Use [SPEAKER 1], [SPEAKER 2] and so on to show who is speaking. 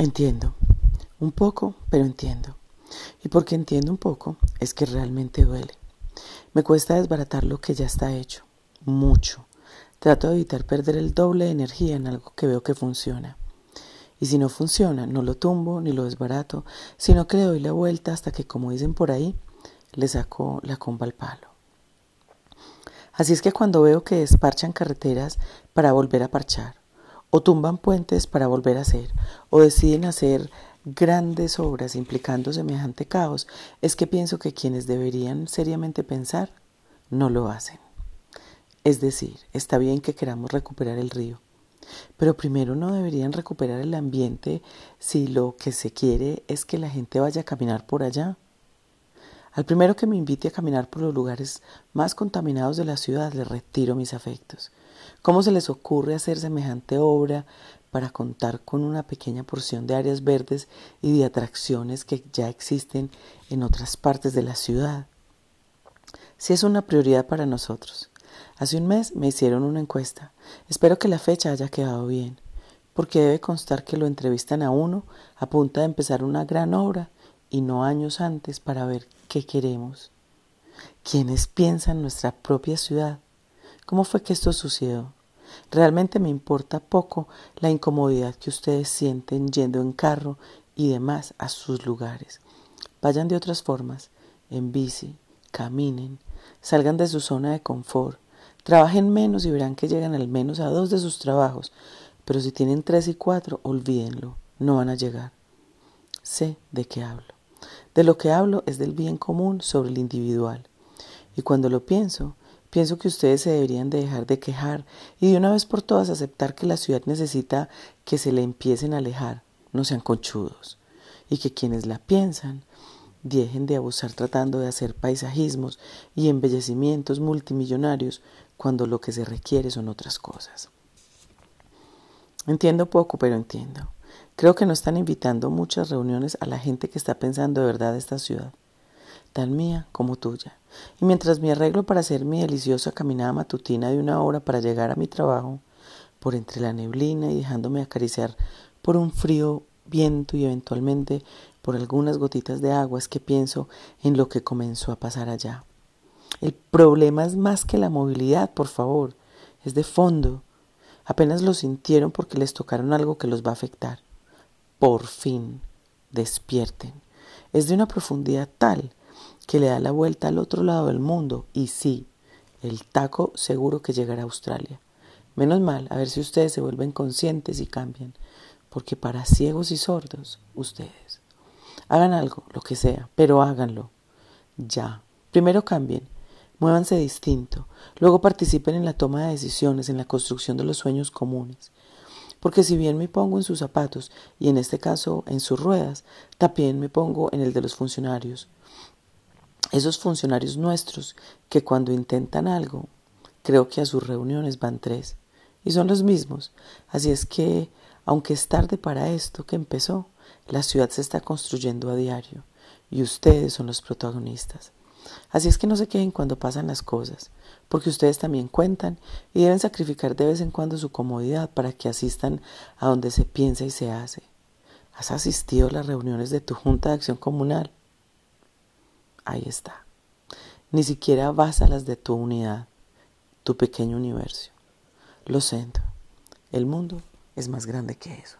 [SPEAKER 1] Entiendo, un poco, pero entiendo. Y porque entiendo un poco, es que realmente duele. Me cuesta desbaratar lo que ya está hecho, mucho. Trato de evitar perder el doble de energía en algo que veo que funciona. Y si no funciona, no lo tumbo ni lo desbarato, sino que le doy la vuelta hasta que, como dicen por ahí, le saco la comba al palo. Así es que cuando veo que desparchan carreteras para volver a parchar, o tumban puentes para volver a hacer, o deciden hacer grandes obras implicando semejante caos, es que pienso que quienes deberían seriamente pensar no lo hacen. Es decir, está bien que queramos recuperar el río, pero primero no deberían recuperar el ambiente si lo que se quiere es que la gente vaya a caminar por allá. Al primero que me invite a caminar por los lugares más contaminados de la ciudad le retiro mis afectos. ¿Cómo se les ocurre hacer semejante obra para contar con una pequeña porción de áreas verdes y de atracciones que ya existen en otras partes de la ciudad? Si es una prioridad para nosotros. Hace un mes me hicieron una encuesta. Espero que la fecha haya quedado bien, porque debe constar que lo entrevistan a uno a punto de empezar una gran obra y no años antes para ver qué queremos. ¿Quiénes piensan nuestra propia ciudad? ¿Cómo fue que esto sucedió? Realmente me importa poco la incomodidad que ustedes sienten yendo en carro y demás a sus lugares. Vayan de otras formas, en bici, caminen, salgan de su zona de confort, trabajen menos y verán que llegan al menos a dos de sus trabajos, pero si tienen tres y cuatro, olvídenlo, no van a llegar. Sé de qué hablo. De lo que hablo es del bien común sobre el individual. Y cuando lo pienso, Pienso que ustedes se deberían de dejar de quejar y de una vez por todas aceptar que la ciudad necesita que se le empiecen a alejar, no sean conchudos, y que quienes la piensan dejen de abusar tratando de hacer paisajismos y embellecimientos multimillonarios cuando lo que se requiere son otras cosas. Entiendo poco, pero entiendo. Creo que no están invitando muchas reuniones a la gente que está pensando de verdad esta ciudad tan mía como tuya. Y mientras me arreglo para hacer mi deliciosa caminada matutina de una hora para llegar a mi trabajo, por entre la neblina y dejándome acariciar por un frío viento y eventualmente por algunas gotitas de agua, es que pienso en lo que comenzó a pasar allá. El problema es más que la movilidad, por favor, es de fondo. Apenas lo sintieron porque les tocaron algo que los va a afectar. Por fin, despierten. Es de una profundidad tal que le da la vuelta al otro lado del mundo y sí, el taco seguro que llegará a Australia. Menos mal, a ver si ustedes se vuelven conscientes y cambian, porque para ciegos y sordos, ustedes. Hagan algo, lo que sea, pero háganlo. Ya. Primero cambien, muévanse distinto, luego participen en la toma de decisiones, en la construcción de los sueños comunes. Porque si bien me pongo en sus zapatos, y en este caso en sus ruedas, también me pongo en el de los funcionarios, esos funcionarios nuestros que cuando intentan algo, creo que a sus reuniones van tres, y son los mismos. Así es que, aunque es tarde para esto que empezó, la ciudad se está construyendo a diario, y ustedes son los protagonistas. Así es que no se queden cuando pasan las cosas, porque ustedes también cuentan y deben sacrificar de vez en cuando su comodidad para que asistan a donde se piensa y se hace. ¿Has asistido a las reuniones de tu Junta de Acción Comunal? ahí está. Ni siquiera vas a las de tu unidad, tu pequeño universo. Lo siento, el mundo es más grande que eso.